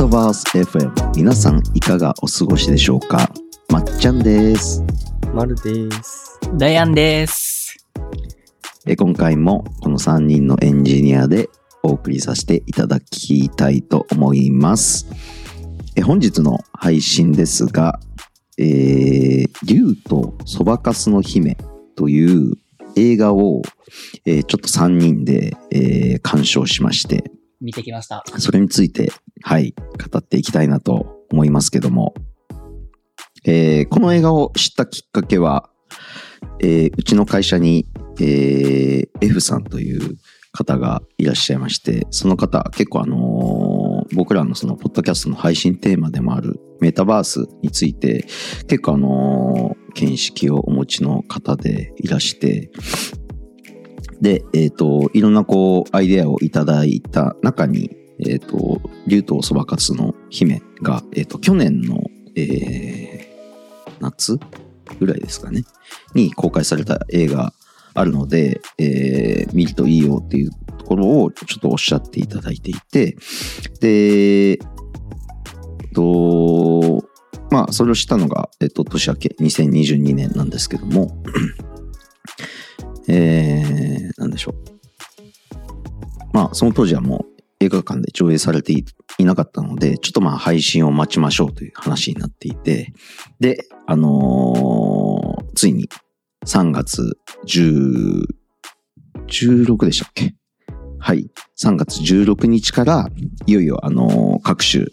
タバース FM 皆さんいかがお過ごしでしょうか？まっちゃんですまるです。ダイアンです。え今回もこの3人のエンジニアでお送りさせていただきたいと思いますえ本日の配信ですが「えー、竜とそばかすの姫」という映画を、えーちょっと3人で、えー鑑賞しまして見てきました。それについて、はい、語っていきたいなと思いますけども、えーこの映画を知ったきっかけは、えーうちの会社に、えー F さんという方がいらっしゃいまして、その方、結構あのー僕らのそのポッドキャストの配信テーマでもあるメタバースについて、結構あの見識をお持ちの方でいらして、で、えっ、と、いろんなこう、アイデアをいただいた中に、えっ、と、竜とそばかすの姫が、えっ、と、去年の、えー夏ぐらいですかね、に公開された映画あるので、えー見るといいよっていうところをちょっとおっしゃっていただいていて、で、と、まあ、それを知ったのが、えっと、年明け2022年なんですけども、えー、なんでしょう。まあ、その当時はもう映画館で上映されていなかったので、ちょっとまあ配信を待ちましょうという話になっていて、で、あのーついに3月10 16でしたっけ？はい。3月16日から、いよいよ、あのー各種、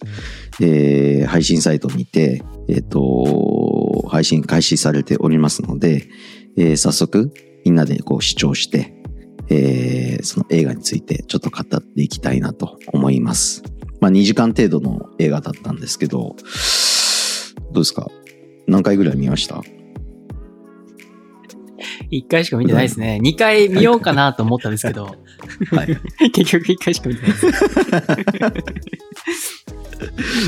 えー配信サイトにて、えっ、と、配信開始されておりますので、えー早速、みんなでこう視聴して、えーその映画についてちょっと語っていきたいなと思います。まあ2時間程度の映画だったんですけど、どうですか？何回ぐらい見ました？一回しか見てないですね。二回見ようかなと思ったんですけど、はい。結局一回しか見てないです。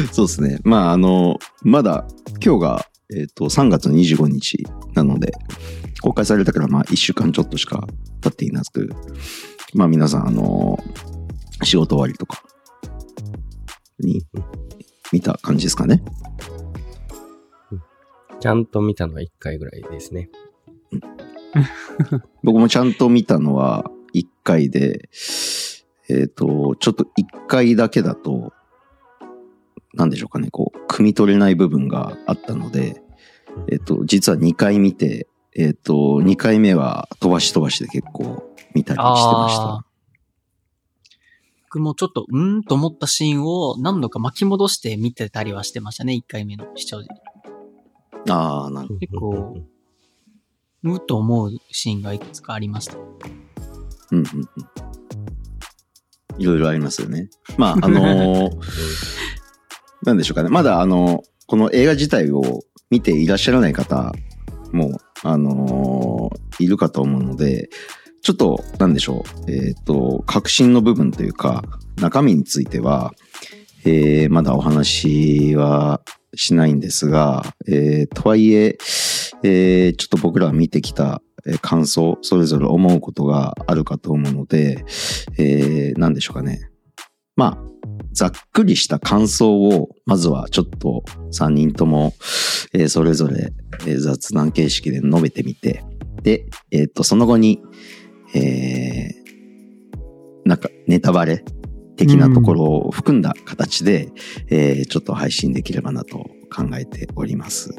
そうですね。まあ、あの、まだ今日が、えっ、と、3月25日なので、公開されたからまあ1週間ちょっとしか経っていなく、まあ皆さん、あの、仕事終わりとかに見た感じですかね。ちゃんと見たのは1回ぐらいですね。僕もちゃんと見たのは1回で、えっ、と、ちょっと1回だけだと、なんでしょうかね、こう、汲み取れない部分があったので、えっ、と、実は2回見て、えっ、と、2回目は飛ばし飛ばしで結構見たりしてましたあ。僕もちょっと、うーんと思ったシーンを何度か巻き戻して見てたりはしてましたね。一回目の視聴時。ああ、なるほ結構うーと思うシーンがいくつかありました。ど。うんうんうん。いろいろありますよね。まあ、あのーなんでしょうかね。まだあの、この映画自体を見ていらっしゃらない方も、あのーいるかと思うので、ちょっと、なんでしょう。えっ、と、革新の部分というか、中身については、えーまだお話はしないんですが、えーとはいええーちょっと僕らは見てきた感想、それぞれ思うことがあるかと思うので、えー、なんでしょうかね。まあ、ざっくりした感想を、まずはちょっと3人とも、えーそれぞれ、えー雑談形式で述べてみて、で、えっ、と、その後に、えーなんか、ネタバレ的なところを含んだ形で、えーちょっと配信できればなと考えております。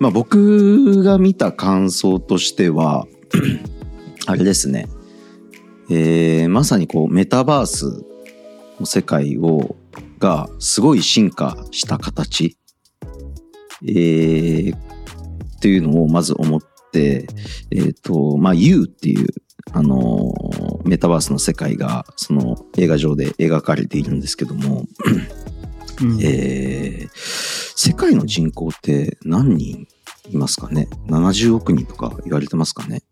まあ僕が見た感想としては、あれですね、えーまさにこうメタバースの世界をがすごい進化した形、えーっていうのをまず思って、えっ、と、まあ U っていう、あのーメタバースの世界がその映画上で描かれているんですけども、うんえー世界の人口って何人いますかね ?70 億人とか言われてますかね？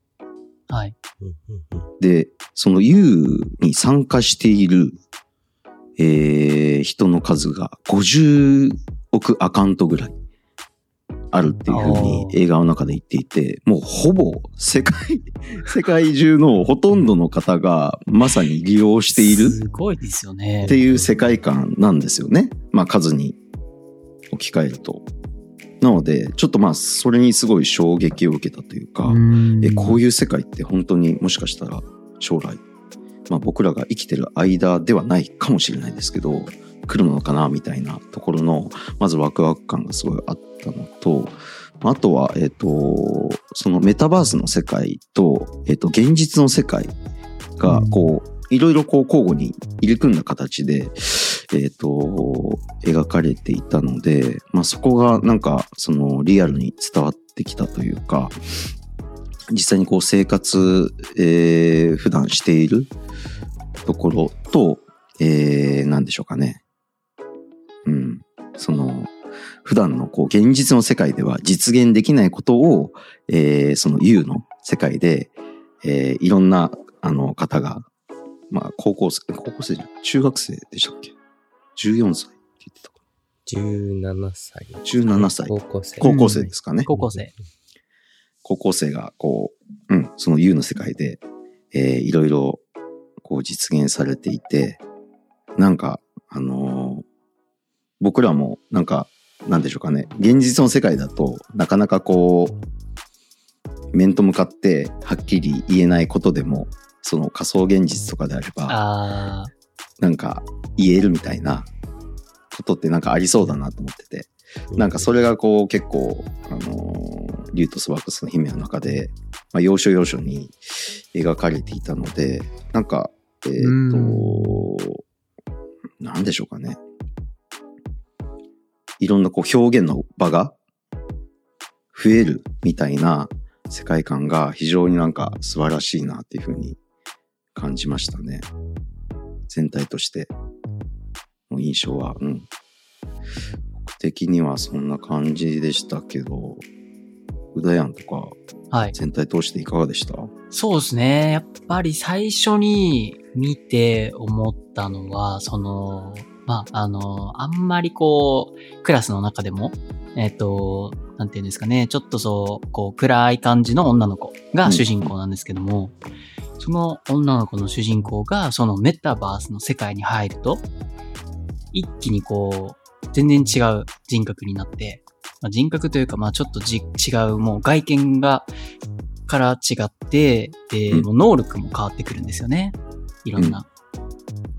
はい。で、その U に参加している、えー人の数が50億アカウントぐらいあるっていうふうに映画の中で言っていて、もうほぼ世界、世界中のほとんどの方がまさに利用しているすごいですよねっ。ていう世界観なんですよね。まあ数に置き換えると。なので、ちょっとまあそれにすごい衝撃を受けたというか、えこういう世界って本当にもしかしたら将来、まあ僕らが生きてる間ではないかもしれないですけど、来るのかなみたいなところの、まずワクワク感がすごいあったのと、あとは、えっ、と、そのメタバースの世界と、えっ、と、現実の世界が、こう、いろいろこう交互に入り組んだ形で、えっ、と、描かれていたので、まあそこがなんか、そのリアルに伝わってきたというか、実際にこう生活、えー普段しているところと、えー、なんでしょうかね。うん。その、普段のこう現実の世界では実現できないことを、えーその U の世界で、えーいろんなあの方が、まあ高校生、高校生じゃ中学生でしたっけ ?14 歳って言ってたか17歳。17歳高校生。高校生ですかね。高校生。高校生がこう、うん、その U の世界で、えーいろいろこう実現されていて、なんか、あのー僕らもなんか、なんでしょうかね、現実の世界だとなかなかこう、面と向かってはっきり言えないことでも、その仮想現実とかであれば、あなんか言えるみたいなことってなんかありそうだなと思ってて、なんかそれがこう結構、あのー、竜とスワックスの姫の中で、まあ、要所要所に描かれていたので、なんか、えっ、と、なんでしょうかね。いろんなこう表現の場が増えるみたいな世界観が非常になんか素晴らしいなっていうふうに感じましたね。全体としての印象は、うん。僕的にはそんな感じでしたけど、うだやんとかあ、はい。全体通していかがでした？そうですね。やっぱり最初に見て思ったのは、その、まあ、あの、あんまりこう、クラスの中でも、えっ、と、なんていうんですかね、ちょっとそう、こう、暗い感じの女の子が主人公なんですけども、その女の子の主人公が、そのメタバースの世界に入ると、一気にこう、全然違う人格になって、まあ、人格というか、まあちょっとじ違う、もう外見がから違って、で、うんもう能力も変わってくるんですよね。いろんな。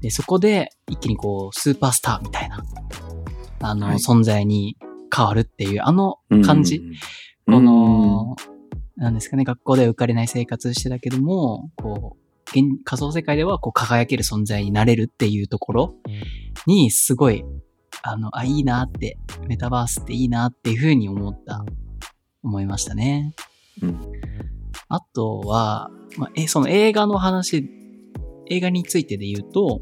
で、そこで一気にこう、スーパースターみたいな、あの、はい存在に変わるっていう、あの感じ。うんこの、なんですかね、学校では浮かれない生活してたけども、こう、現仮想世界ではこう輝ける存在になれるっていうところに、すごい、あの、あ、いいなって、メタバースっていいなっていうふうに思った、思いましたね。うん。あとは、まあ、え、その映画の話、映画についてで言うと、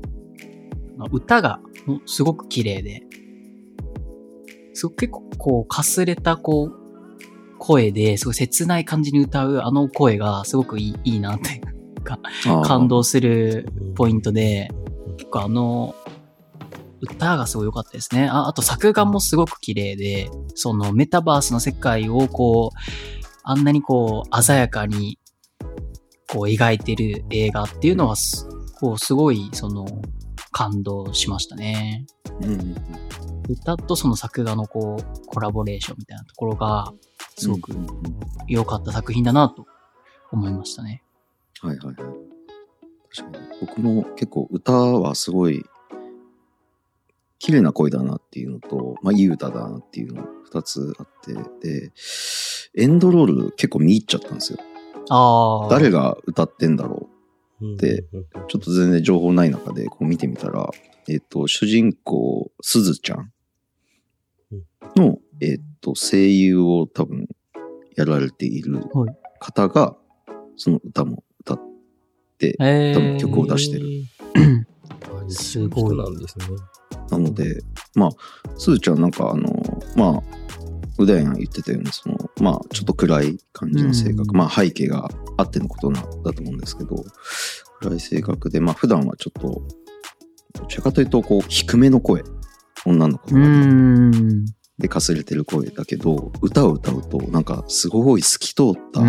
まあ歌がすごく綺麗で、すごく結構こう、かすれたこう、声で、すごい切ない感じに歌うあの声がすごくいいいいなって感動するポイントで、結構あの、歌がすごい良かったですね。ああと作画もすごく綺麗で、そのメタバースの世界をこう、あんなにこう鮮やかにこう描いてる映画っていうのはす、こうすごいその感動しましたね。うんうん歌とその作画のこうコラボレーションみたいなところがすごく良かった作品だなと思いましたね。はいはいはい。確かに。僕も結構歌はすごい綺麗な声だなっていうのと、まあいい歌だなっていうの二つあって、で、エンドロール結構見入っちゃったんですよ。ああ。誰が歌ってんだろう。んで、ちょっと全然情報ない中でこう見てみたら、えっ、と、主人公、すずちゃん。の、えっ、と、声優を多分やられているはい。方が、その歌も歌って、え多分曲を出してる すごいなんですね。なので、まあ、すずちゃんなんかあの、まあ、うだやん言ってたように、その、まあ、ちょっと暗い感じの性格、うんまあ、背景があってのことな、だと思うんですけど、暗い性格で、まあ、普段はちょっと、どちらかというと、こう、低めの声、女の子うが、ん。でかすれてる声だけど、歌を歌うと、なんかすごい透き通った。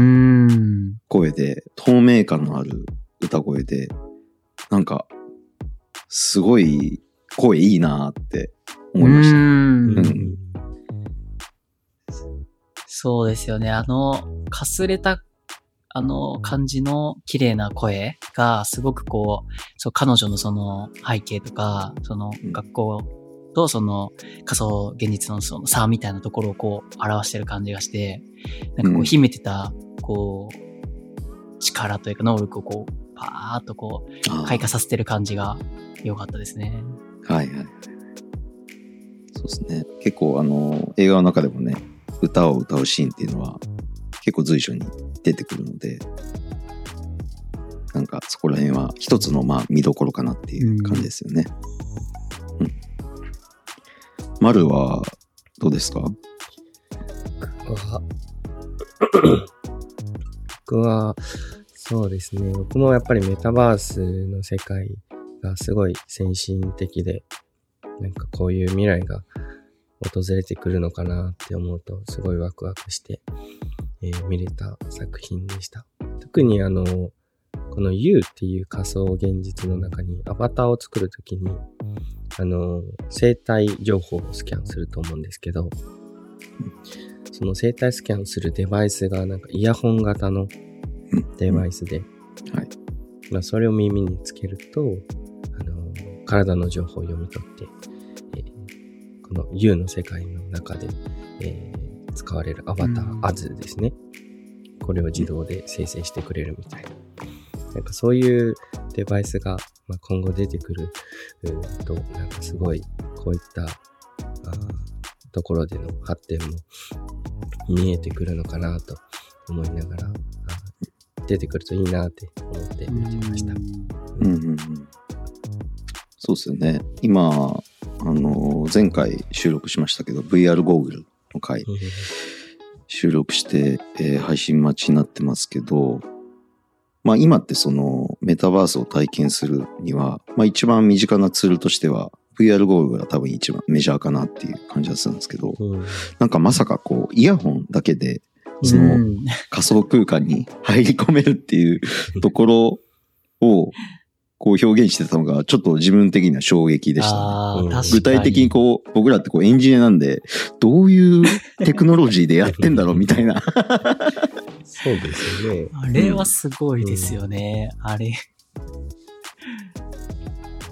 声で、透明感のある歌声で、なんか、すごい声いいなーって思いました。うーうんん。そうですよね。あの、かすれた、あの感じの綺麗な声が、すごくこう、そう、彼女のその背景とか、そのうん学校とその仮想現実のその差みたいなところをこう表してる感じがして、なんかこうんう秘めてた、こう、力というか能力をこう、パーっとこう、開花させてる感じが良かったですね。はいはいはい。そうですね。結構あの、映画の中でもね、歌を歌うシーンっていうのは結構随所に出てくるので、なんかそこら辺は一つのまあ見どころかなっていう感じですよね。うん。丸はどうですか？僕は、僕は、そうですね。僕もやっぱりメタバースの世界がすごい先進的で、なんかこういう未来が訪れてくるのかなって思うと、すごいワクワクして、えー見れた作品でした。特にあの、この U っていう仮想現実の中にアバターを作るときに、あの、生体情報をスキャンすると思うんですけど、その生体スキャンするデバイスがなんかイヤホン型のデバイスで、はい。まあ、それを耳につけると、あの、体の情報を読み取って、えーこの U の世界の中で、えー使われるアバタうんー、アズですね。これを自動で生成してくれるみたいな。なんかそういうデバイスが、まあ、今後出てくると、なんかすごいこういったところでの発展も見えてくるのかなと思いながら、出てくるといいなって思って見てました。うんうんうん。そうですよね。今、あの、前回収録しましたけど、VR ゴーグルの回収録して、えー配信待ちになってますけど、まあ今ってそのメタバースを体験するには、まあ一番身近なツールとしては VR ゴーグルが多分一番メジャーかなっていう感じがするんですけど、うんなんかまさかこうイヤホンだけでそのうん仮想空間に入り込めるっていうところをこう表現してたのがちょっと自分的には衝撃でしたね。具体的にこう、僕らってこうエンジニアなんで、どういうテクノロジーでやってんだろうみたいな。そうですよね。あれはすごいですよね。あれ。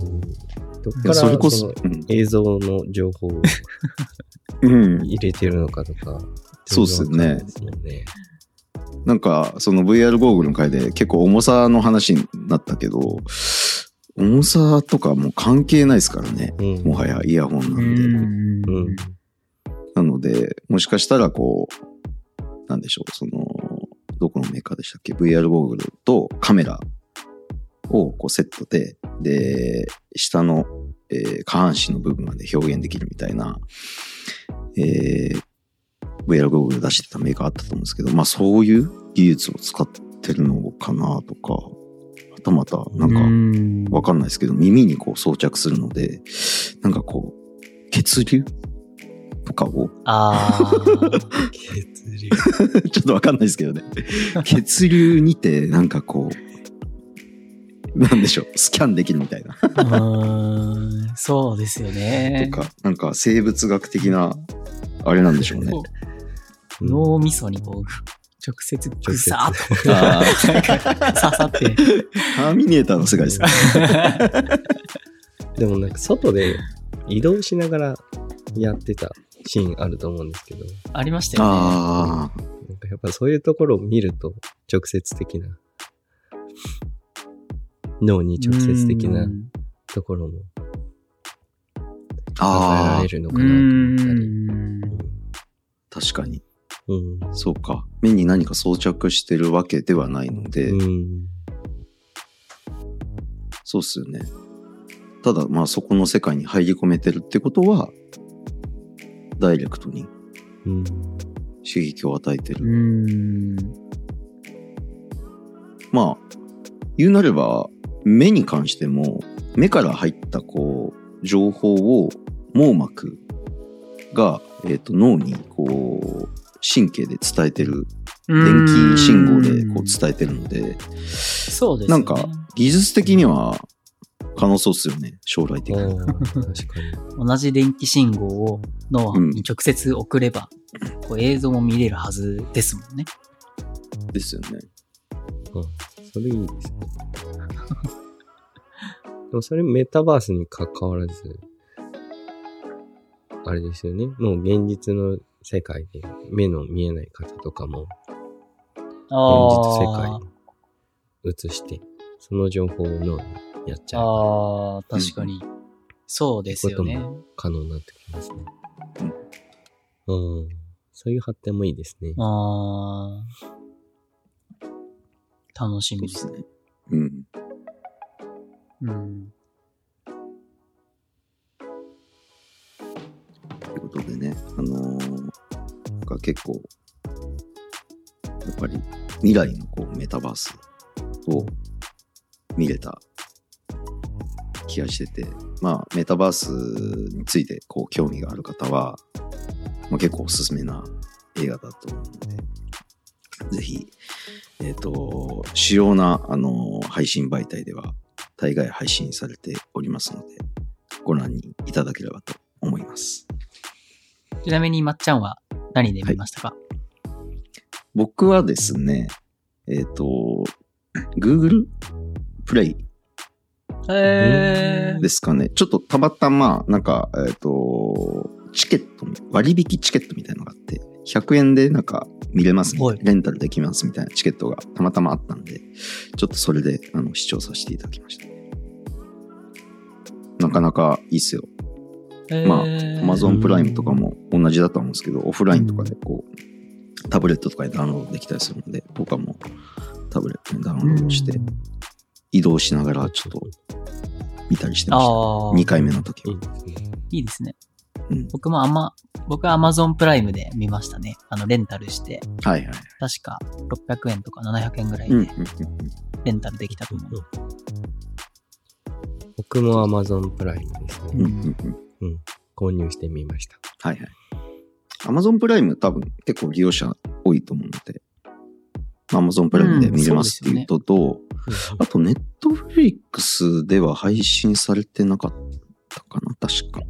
うんどっいやからそれこそ映像の情報を うん。入れてるのかとか。そうですね。なんか、その VR ゴーグルの回で結構重さの話になったけど、重さとかもう関係ないですからね。うんもはやイヤホンなんで。ん。なので、もしかしたらこう、なんでしょう、その、どこのメーカーでしたっけ ?VR ゴーグルとカメラをこうセットで、で、下の、えー下半身の部分まで表現できるみたいな、えー VR ゴーグル出してたメーカーあったと思うんですけど、まあそういう技術を使ってるのかなとか、はたまたなんかんわかんないですけど、耳にこう装着するので、なんかこう、血流？とかをああ。血流。ちょっとわかんないですけどね。血流にて、なんかこう、なんでしょう、スキャンできるみたいな。うーんそうですよね。とか、なんか生物学的な、あれなんでしょうね。脳みそにこう、直接ぐさーっとあなんか刺さって。ターミネーターの世界ですね。でもなんか外で移動しながらやってたシーンあると思うんですけど、ありましたよね。なんかやっぱそういうところを見ると直接的な、脳に直接的なうんところも考えられ、るのかうなと思ったり。ん確かに。うん。そうか。目に何か装着してるわけではないので、うん。そうっすよね。ただ、まあそこの世界に入り込めてるってことは、ダイレクトにうん。刺激を与えてる。うん。まあ、言うなれば、目に関しても、目から入ったこう、情報を網膜が、えっ、と、脳に、こう、神経で伝えてる、電気信号でこう伝えてるので、そうですね。なんか、技術的には可能そうっすよね、将来的に。同じ電気信号を脳に直接送れば、こう映像も見れるはずですもんね。ですよね。うんそれいいですね。でもそれメタバースに関わらず、あれですよね。もう現実の世界で目の見えない方とかも現実世界あに映して、その情報を脳にやっちあ、ゃうああ、確かに。そうですよね。可能になってきますね。うん。そういう発展もいいですね。ああ。楽しみです。ね。うん。うん。ということでね、あのーか結構、やっぱり未来のこうメタバースを見れた気がしてて、まあメタバースについてこう興味がある方は、まあ、結構おすすめな映画だと思うので、ぜひ、えっ、と、主要な、あの配信媒体では大概配信されておりますので、ご覧にいただければと思います。ちなみに、まっちゃんは何で見ましたか、僕はですね、えっ、と、Google プレイえですかね。ちょっとたまたま、なんか、えっ、と、チケット、割引チケットみたいのがあって、100円でなんか見れますみたはいいな、レンタルできますみたいなチケットがたまたまあったんで、ちょっとそれであの視聴させていただきました。なかなかいいっすよ。ー、まあえー Amazon プライムとかも同じだと思うんですけど、オフラインとかでこう、タブレットとかでダウンロードできたりするので、僕はもうタブレットにダウンロードして、移動しながらちょっと見たりしてました。ああ、2回目の時は。いいですね。うん。僕もあんま、僕は Amazon プライムで見ましたね。あの、レンタルして、はいはい。確か600円とか700円ぐらいうんうんでうんレンタルできたと思う。僕も Amazon プライムですね。うんうんうん購入してみました。はいはい。Amazon プライム多分結構利用者多いと思うので、Amazon プライムで見れますっていうとと、あと Netflix では配信されてなかったかな確か。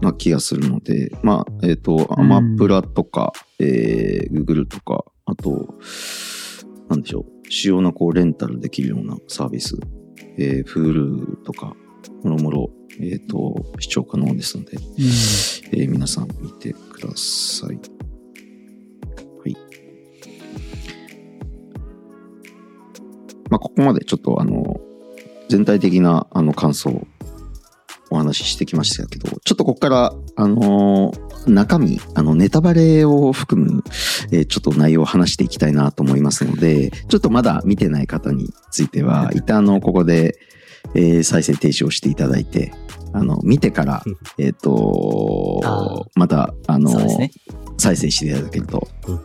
な気がするので、まあ、えっ、と、アマプラとか、えー、Google とか、あと、なんでしょう、主要なこうレンタルできるようなサービス、えー、Hulu とか、もろもろ、えっ、と、視聴可能ですので、うんえー皆さん見てください。はい。まあ、ここまでちょっとあの、全体的なあの感想をお話ししてきましたけど、ちょっとここから、あのー中身、あの、ネタバレを含む、えーちょっと内容を話していきたいなと思いますので、ちょっとまだ見てない方については、一旦あの、ここで、えー再生停止をしていただいて、あの、見てから、えっ、ーまた、あのね。再生していただけると、うん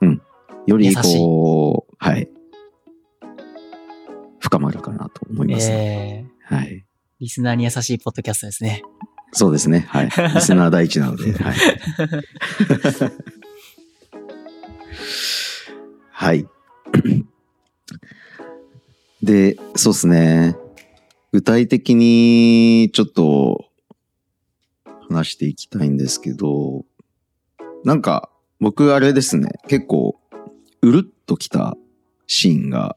うん。よりこう、はい。深まるかなと思います、えー、はい。リスナーに優しいポッドキャストですね。そうですね。はい。リスナー第一なので、はい。はい。で、そうですね。具体的にちょっと話していきたいんですけど、なんか僕あれですね、結構うるっときたシーンが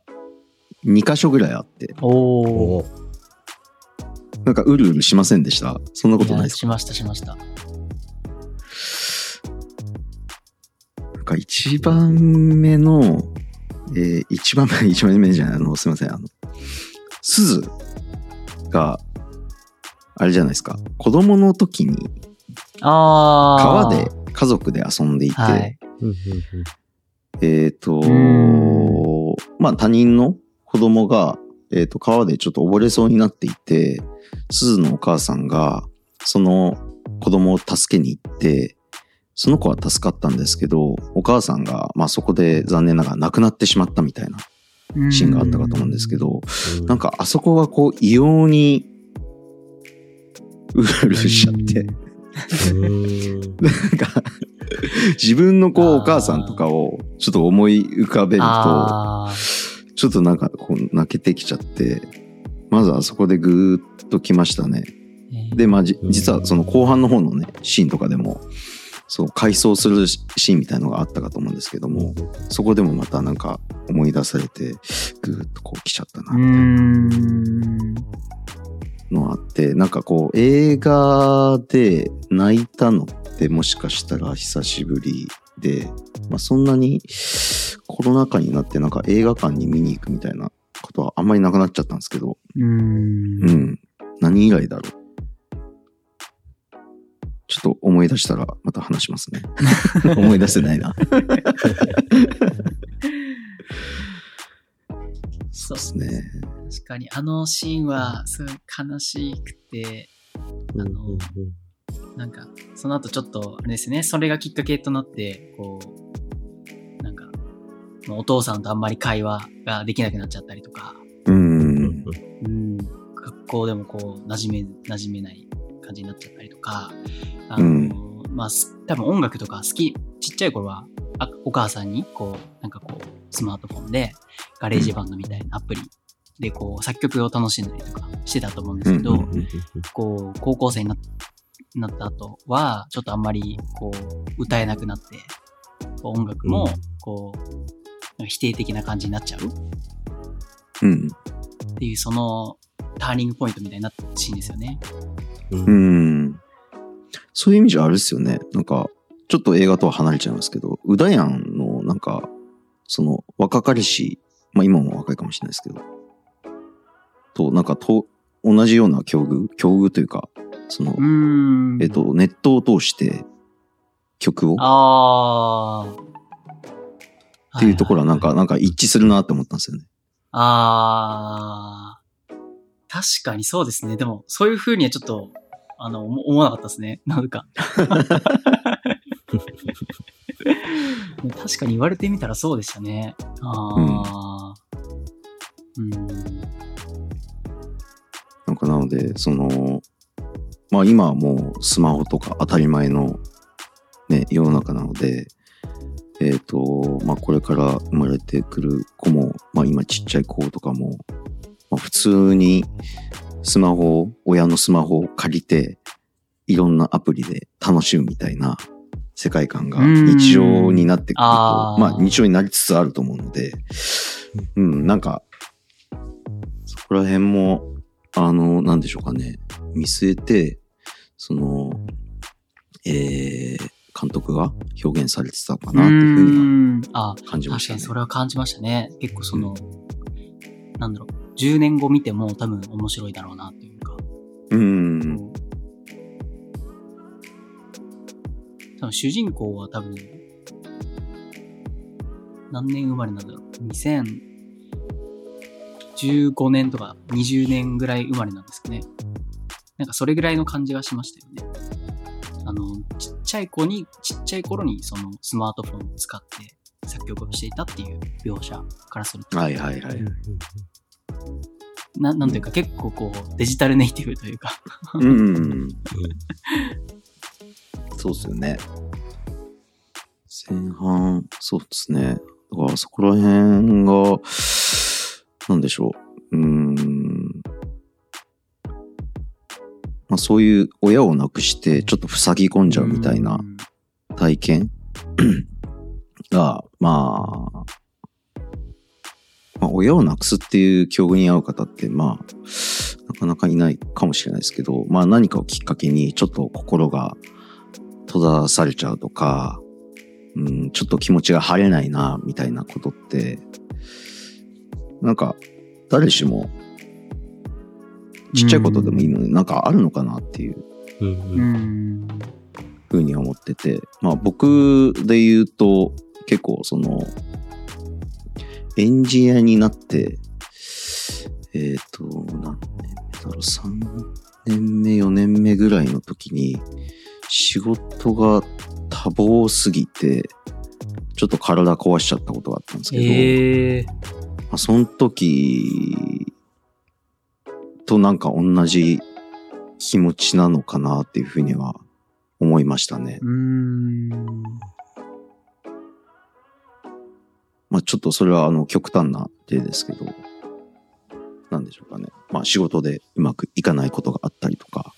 2箇所ぐらいあって、おなんかうるうるしませんでした？そんなことないですか？しました、しました。なんか一番目の、えー一番目、一番目じゃない、あの、すいません、あの、鈴が、あれじゃないですか、子供の時に。川で家族で遊んでいて、はい。えっ、とん、まあ他人の子供が、えっ、と、川でちょっと溺れそうになっていて、鈴のお母さんが、その子供を助けに行って、その子は助かったんですけど、お母さんが、まあそこで残念ながら亡くなってしまったみたいなシーンがあったかと思うんですけど、うん。なんかあそこがこう異様にうるうるしちゃって、なんか、自分のこう、お母さんとかをちょっと思い浮かべると、あちょっとなんかこう泣けてきちゃって、まずあそこでぐーっときましたね。ー。で、まあ、実はその後半の方のね、シーンとかでも、そう、回想するシーンみたいのがあったかと思うんですけども、そこでもまたなんか思い出されて、ぐーっとこう来ちゃったな、みたいなんのがあって、なんかこう、映画で泣いたのってもしかしたら久しぶりで、まあそんなにコロナ禍になってなんか映画館に見に行くみたいなことはあんまりなくなっちゃったんですけど、うーんう。ん。何以来だろう。ちょっと思い出したらまた話しますね。思い出せないな。そうですね。確かに、あのシーンは、すごい悲しくて、うんあのなんか、その後ちょっと、あれですね、それがきっかけとなって、こう、なんか、お父さんとあんまり会話ができなくなっちゃったりとか、う。うんんうん、学校でもこう、馴染め、馴染めない感じになっちゃったりとか、あの、うんまあ、す多分音楽とか好き、ちっちゃい頃は、あお母さんに、こう、なんかこう、スマートフォンで、 GarageBand みたいなアプリで、こう、作曲を楽しんだりとかしてたと思うんですけど、うんうんこう、高校生にななった後は、ちょっとあんまり、こう、歌えなくなって、音楽もうん、こう、否定的な感じになっちゃうっうん。ていう、その、ターニングポイントみたいになったシーンですよね。うんう。ん。そういう意味じゃあれですよね。なんか、ちょっと映画とは離れちゃいますけど、うだやんのなんか、その若かりし、まあ今も若いかもしれないですけど、と、なんかと、同じような境遇、境遇というか、その。えっと、ネットを通して曲を？ああ。っていうところはなんか、なんか一致するなって思ったんですよね。ああ。確かにそうですね。でも、そういう風にはちょっと、あの、思思わなかったですね。なんか。確かに言われてみたらそうでしたね。ああ。うん。なんかなので、その、まあ今はもうスマホとか当たり前のね、世の中なので、えっ、と、まあこれから生まれてくる子も、まあ今ちっちゃい子とかも、まあ普通にスマホを、親のスマホを借りて、いろんなアプリで楽しむみたいな世界観が日常になってくると、まあ日常になりつつあると思うので、うん、なんか、そこら辺も、あの、なんでしょうかね、見据えて、その、えー、監督が表現されてたのかなっていうふうには感じましたね。確かにそれは感じましたね。結構その、なんだろう、10年後見ても多分面白いだろうなっていうか。うん。多分主人公は多分、何年生まれなんだろう。2015年とか20年ぐらい生まれなんですかね。なんかそれぐらいの感じがしましたよね。あの、ちっちゃい子に、ちっちゃい頃にそのスマートフォンを使って作曲をしていたっていう描写からすると、はいはいはい。ななんというか結構こうデジタルネイティブというか、うん。そうですよね。前半、そうですね。だからそこら辺が、なんでしょう。うーん。まあそういう親を亡くしてちょっと塞ぎ込んじゃうみたいなうん体験が、まあ、まあ、親を亡くすっていう境遇に遭う方って、まあ、なかなかいないかもしれないですけど、まあ何かをきっかけにちょっと心が閉ざされちゃうとか、うん、ちょっと気持ちが晴れないな、みたいなことって、なんか、誰しも、ちっちゃいことでもいいのになんかあるのかなっていう。ふうに思ってて、まあ僕で言うと結構そのエンジニアになって、えっ、と、何年目だろう、3年目、4年目ぐらいの時に仕事が多忙すぎて、ちょっと体壊しちゃったことがあったんですけど、ええまあ、その時となんか同じ気持ちなのかなっていうふうには思いましたね。うーん。まあちょっとそれはあの極端な例ですけど、なんでしょうかね。まあ仕事でうまくいかないことがあったりとか、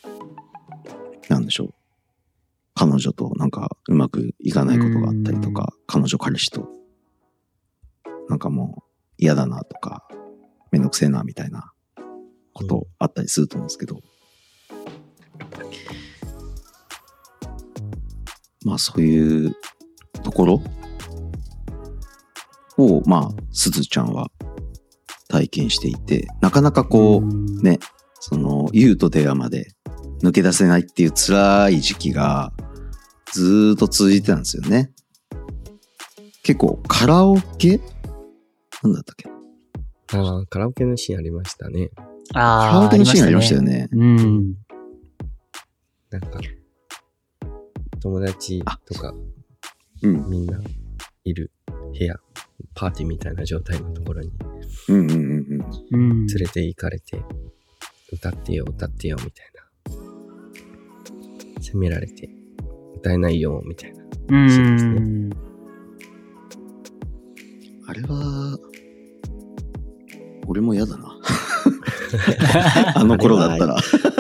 なんでしょう。彼女となんかうまくいかないことがあったりとか、彼女彼氏と、なんかもう嫌だなとか、めんどくせえなみたいなことあったりすると思うんですけど、まあそういうところを、まあ、すずちゃんは体験していて、なかなかこう、うね、その、ユウと出会まで抜け出せないっていう辛い時期がずーっと続いてたんですよね。結構カラオケ？なんだったっけ？ああ、カラオケのシーンありましたね。カあラオケのシーンありましたよね。ね。うん。なんか、友達とかうん。みんないる部屋、パーティーみたいな状態のところにうんうんうんうん。うん。連れて行かれて、歌ってよ、歌ってよ、みたいな。責められて、歌えないよ、みたいな。うん。そうですねあれは、俺も嫌だな。あの頃だったら。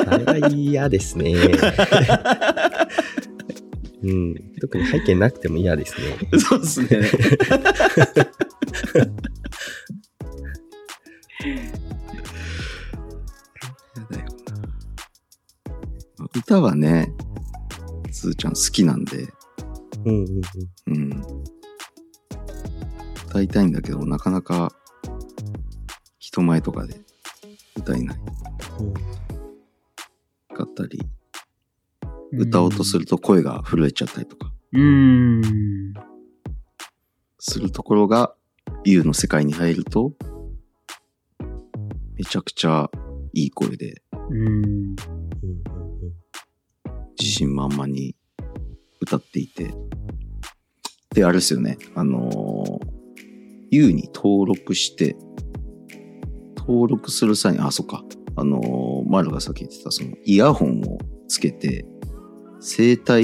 あれは嫌ですね。うん。特に背景なくても嫌ですね。そうですね。やだよな。歌はね、すーちゃん好きなんで、うんうんうん。うん。歌いたいんだけど、なかなか人前とかで歌えないうんかったり、歌おうとすると声が震えちゃったりとかうん。するところが、ユウの世界に入ると、めちゃくちゃいい声で、自信満々に歌っていて。で、あれですよね。あのー、U に登録して、登録する際に、あ、そっか。あのー、マルがさっき言ってた、その、イヤホンをつけて、生体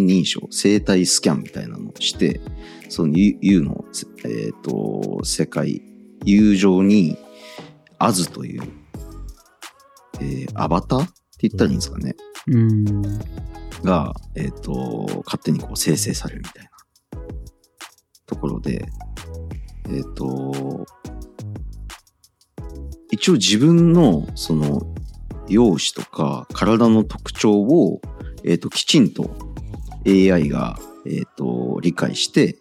認証、生体スキャンみたいなのをして、その U, の、えっ、と、世界、U 上に、アズという、えーアバターって言ったらいいんですかね。うん。が、えっ、と、勝手にこう生成されるみたいなところで、えっ、と、一応自分のその容姿とか体の特徴を、えっ、と、きちんと AI が、えっ、と、理解して、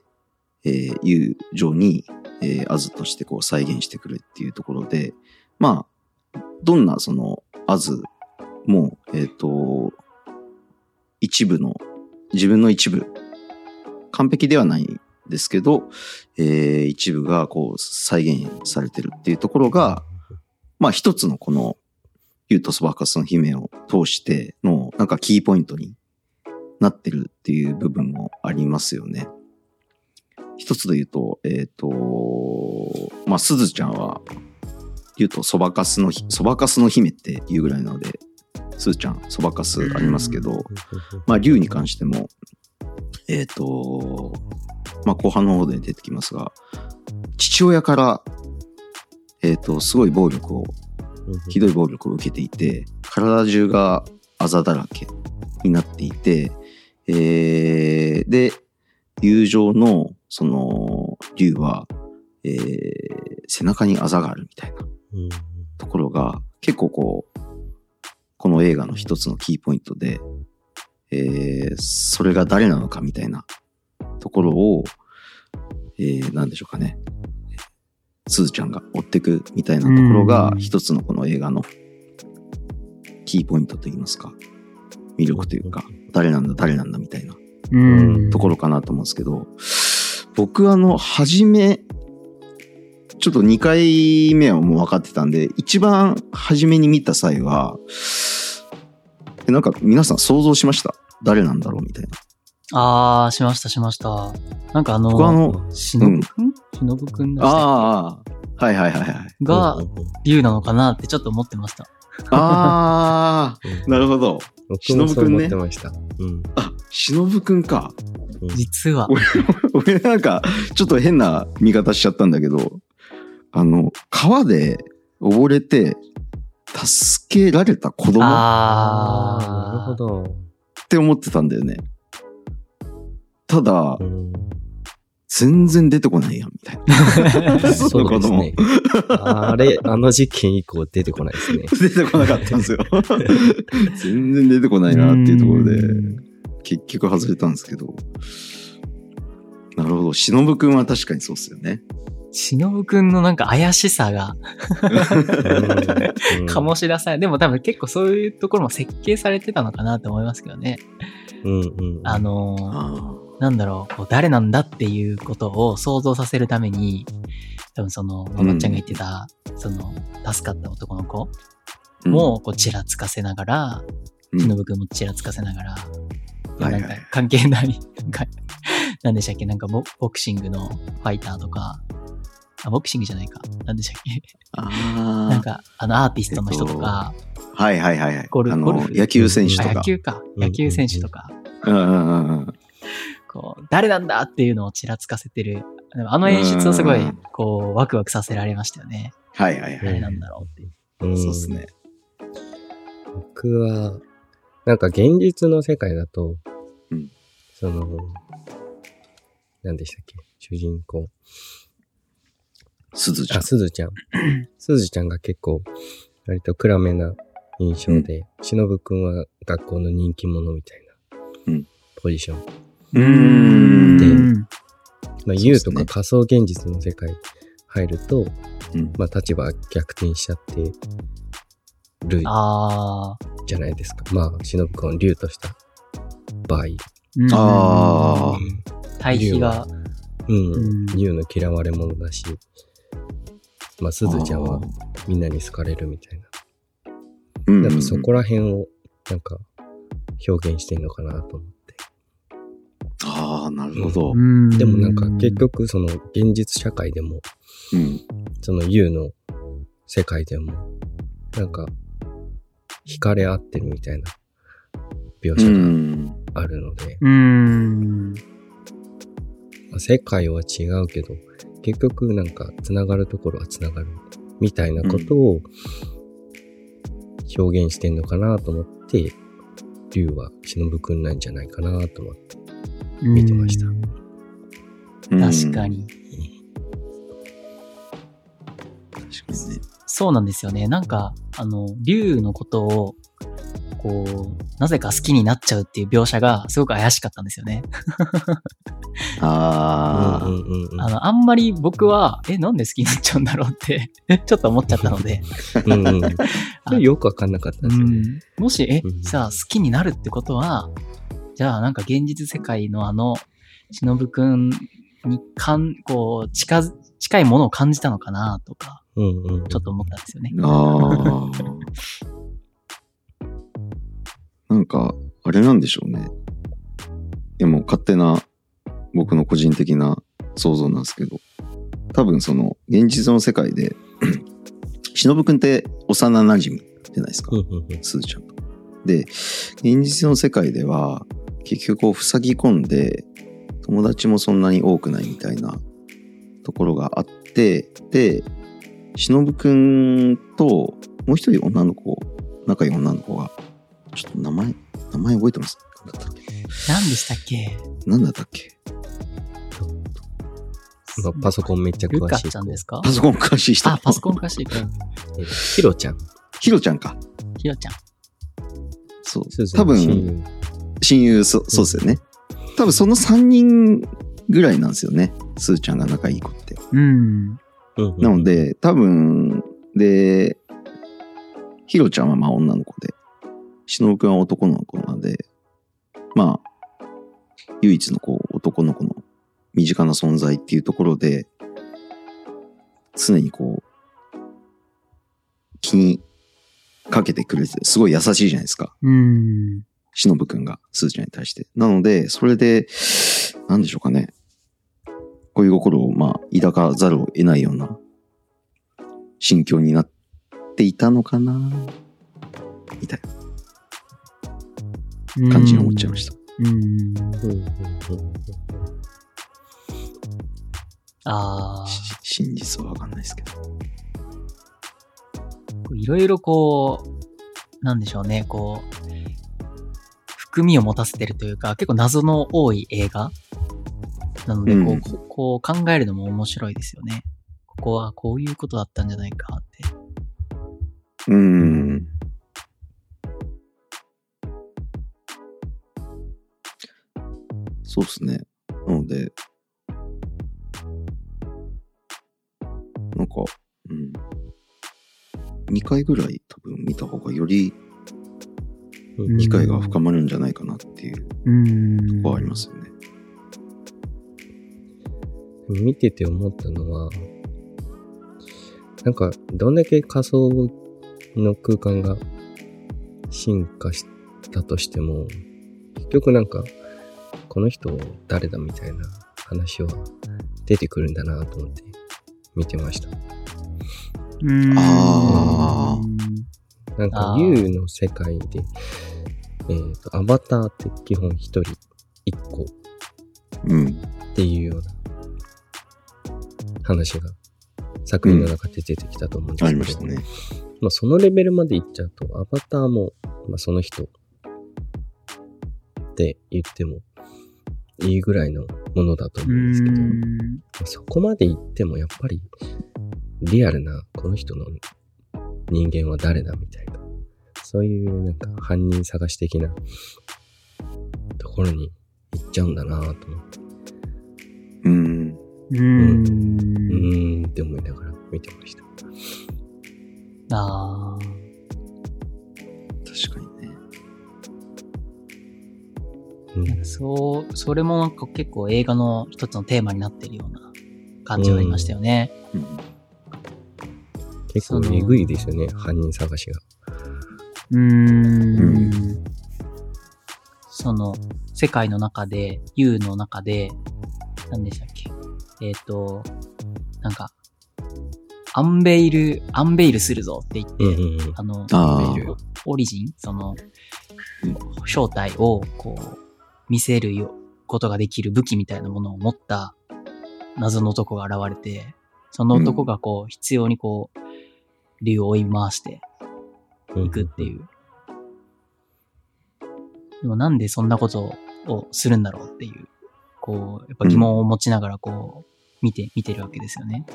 えー、いう上に、えー、アズとしてこう再現してくるっていうところで、まあ、どんなそのアズも、えっ、と、一部の、自分の一部、完璧ではないですけど、えー一部がこう再現されてるっていうところが、まあ一つのこの、ユートスバーカスの姫を通しての、なんかキーポイントになってるっていう部分もありますよね。一つで言うと、えっ、と、まあ、すずちゃんは、言うと、そばかすの、そばかすの姫っていうぐらいなので、すずちゃん、そばかすありますけど、まあ、竜に関しても、えっ、と、まあ、後半の方で出てきますが、父親から、えっ、と、すごい暴力を、ひどい暴力を受けていて、体中があざだらけになっていて、えー、で、友情の、その、竜は、えー、背中にあざがあるみたいなうんところが、結構こう、この映画の一つのキーポイントで、えー、それが誰なのかみたいなところを、えー、なんでしょうかね。すずちゃんが追ってくみたいなところがうん一つのこの映画のキーポイントといいますか、魅力というか、誰なんだ誰なんだみたいなうん。ところかなと思うんですけど、僕あの、初め、ちょっと2回目はもう分かってたんで、一番初めに見た際は、えなんか皆さん想像しました？誰なんだろうみたいな。あー、しました、しました。なんかあの、あの、しのぶくん？しのぶくんだしたっああ、はいはいはいはい。けが竜なのかなってちょっと思ってました。あー、なるほど。僕もそう思ってました。うん。あ、しのぶくんか。実は。俺なんか、ちょっと変な見方しちゃったんだけど、あの、川で溺れて、助けられた子供？っあー。あー、なるほど。て思ってたんだよね。ただう、ん、全然出てこないやん、みたいな。そそう。ですね。あれ、あの事件以降出てこないですね。出てこなかったんですよ。全然出てこないなっていうところで、結局外れたんですけど。なるほど。しのぶくんは確かにそうっすよね。しのぶくんのなんか怪しさがうん醸し出され、でも多分結構そういうところも設計されてたのかなと思いますけどね。うんうん。あのーあなんだろう、こう誰なんだっていうことを想像させるために、多分その、ままっちゃんが言ってた、その、助かった男の子ーも、こう、ちらつかせながら、うん。しのぶくんもちらつかせながら、なんか関係ない、なん。か、なんでしたっけ？なんかボボクシングのファイターとか、あ、ボクシングじゃないか。なんでしたっけ？なんか、あの、アーティストの人とか、はいはいはいはい。あのゴルフ。野球選手とあか。野球か。うん。野球選手とか、うんうんうんうんこう、誰なんだっていうのをちらつかせてる。あの演出はすごいうん、こう、ワクワクさせられましたよね。はいはいはい。誰なんだろうっていう。うんそうっすね。僕は、なんか現実の世界だと、うんその、何でしたっけ？主人公。あ、すずちゃん。すずちゃん。すずちゃんが結構、割と暗めな印象で、しのぶくんは学校の人気者みたいな、うんポジション。うーん。まあ、U ねとか仮想現実の世界入ると、うんまあ立場逆転しちゃってるああ。じゃないですか。まあ、しのぶくんを竜とした場合。うんあ対比が、うん。うん竜の嫌われ者だし、まあ、すずちゃんはみんなに好かれるみたいな。うんなんかそこら辺を、なんか、表現してんのかなと思って。なるほど。うんでもなんか結、局その現実社会でも、うん。その U の世界でも、なんか、惹かれ合ってるみたいな描う写がん。あるので、うん。まあ世界は違うけど、結局なんか繋がるところは繋がるみたいなことを表現してんのかなと思って、竜は忍くんなんじゃないかなと思って。見てました確か。に。確かにね。そうなんですよね。なんか、あの、竜のことを、こう、なぜか好きになっちゃうっていう描写がすごく怪しかったんですよね。ああ、うんうんうんあの、あんまり僕は、え、なんで好きになっちゃうんだろうって、ちょっと思っちゃったので、うんうん。よくわかんなかったんですよね。うんもし、えうん、さあ好きになるってことは、じゃあなんか現実世界のあの、忍くんにかん、こう、近づ、近いものを感じたのかなとか、うんうん。ちょっと思ったんですよね。ああ。なんか、あれなんでしょうね。いやもう勝手な僕の個人的な想像なんですけど、多分その現実の世界で、忍くんって幼馴染じゃないですか。すずちゃんと。で、現実の世界では、結局こう塞ぎ込んで、友達もそんなに多くないみたいなところがあって、で、しのぶくんと、もう一人女の子、仲いい女の子が、ちょっと名前、名前覚えてます？何だったっけ？何でしたっけ何だったっけ？まあパソコンめっちゃ詳しい。ちゃんですか？パソコン詳しい人。あ、パソコン詳しいヒロちゃん。ヒロちゃんか。ひろちゃん。そう。多分、親友そそうですよね、多分その3人ぐらいなんですよね。すーちゃんが仲いい子って。うん。なの、で多分でひろちゃんはまあ女の子でしのぶくんは男の子なんでまあ唯一のこう男の子の身近な存在っていうところで常にこう気にかけてくれてすごい優しいじゃないですか。うん。しのぶくんがすずちゃんに対して。なので、それで、なんでしょうかね。恋心を、まあ、抱かざるを得ないような心境になっていたのかな。みたいな。感じに思っちゃいました。うん。ああ。真実はわかん。ないですけど。いろいろこう、なん。でしょうね、こう、含みを持たせてるというか、結構謎の多い映画なので、こう、うんここう考えるのも面白いですよね。ここはこういうことだったんじゃないかって。うーん。そうですね。なので、なんか、うん。2回ぐらい多分見た方がよりうん理解が深まるんじゃないかなっていううんとこはありますよね。見てて思ったのは、なんか、どんだけ仮想の空間が進化したとしても、結局なんか、この人誰だみたいな話は出てくるんだなと思って見てました。うんあなんか U の世界で、えっ、と、アバターって基本一人一個うん。っていうような話が作品の中で出てきたと思うんですけましたね。まあそのレベルまでいっちゃうと、アバターも、まあその人って言ってもいいぐらいのものだと思ううんですけど、まんあそこまで行ってもやっぱりリアルなこの人の人間は誰だみたいな、そういうなんか犯人探し的なところに行っちゃうんだなと思って、うん。ううーんって思いながら見てました。ああ。確かにね。うんなんかそう、それもなんか結構映画の一つのテーマになってるような感じはありましたよね。うん。結構えぐいですよね、犯人探しが。うーん。その、世界の中で、U の中で、何でしたっけ？えっ、と、なんか、アンベイル、アンベイルするぞって言って、うんうんうん。あの、あオリジン？そのうん、正体を、こう、見せるよ、ことができる武器みたいなものを持った謎の男が現れて、その男がこう、必要にこう、竜を追い回していくっていう。でもなんでそんなことをするんだろうっていう、こう、やっぱ疑問を持ちながらこう、見て、見てるわけですよね。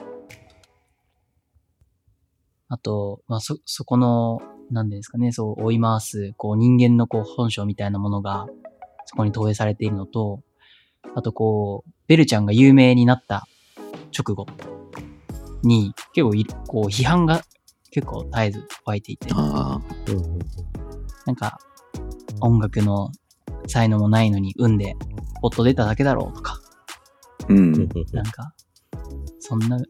あと、まあ、そ、そこの、なんですかね、そう、追い回す、こう、人間のこう、本性みたいなものが、そこに投影されているのと、あとこう、ベルちゃんが有名になった直後に、結構い、こう、批判が結構絶えず湧いていて、ああ。うんなんか、音楽の才能もないのに、運で、ポッと出ただけだろうとか、うん。なんか、そんな、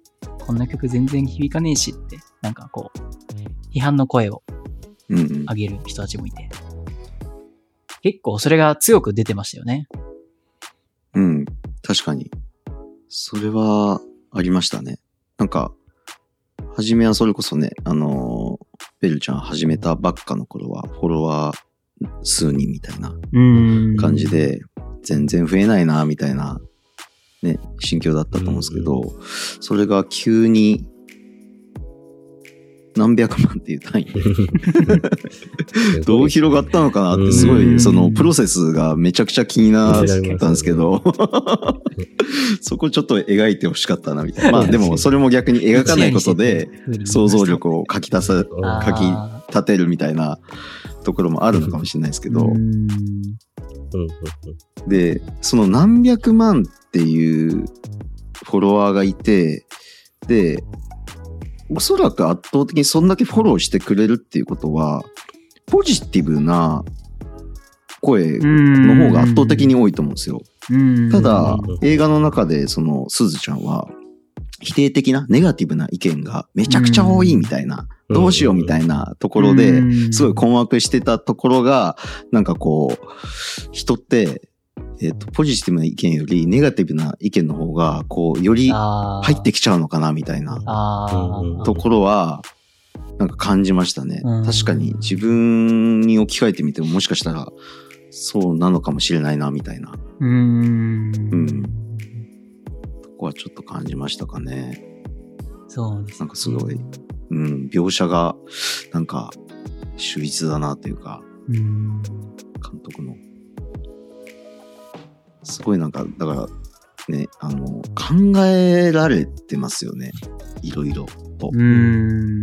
こんな曲全然響かねえしって、なんかこう、批判の声をうんうん。上げる人たちもいて、結構それが強く出てましたよね。うん。確かに。それは、ありましたね。なんか、初めはそれこそね、あのーベルちゃん始めたばっかの頃は、フォロワー数人みたいなうん感じ。で、全然増えないな、みたいな、ね、心境だったと思うんですけど、それが急に、何百万っていう単位。で、どう広がったのかなって、すごい、うん。そのプロセスがめちゃくちゃ気になったんですけど、そこちょっと描いてほしかったな、みたいな。まあでも、それも逆に描かないことで、想像力をかき出さ、あかき立てるみたいなところもあるのかもしれないですけど、で、その何百万っていうフォロワーがいて、で、おそらく圧倒的にそんだけフォローしてくれるっていうことは、ポジティブな声の方が圧倒的に多いと思うんですよ。うん。ただうん、映画の中でそのすずちゃんは、否定的なネガティブな意見がめちゃくちゃ多いみたいな、うん。どうしようみたいなところで、すごい困惑してたところが、なんかこう、人って、えっ、と、ポジティブな意見よりネガティブな意見の方が、こう、より入入ってきちゃうのかなみたいな。ところは、なんか感じましたね。うん確かに自分に置き換えてみてももしかしたらそうなのかもしれないなみたいなうーん。うんとこはちょっと感じましたかね。そうです、なんかすごい。うん、描写がなんか秀逸だなというか、うん。監督の。すごいなんか、だからね、あの、考えられてますよね。いろいろと。うん。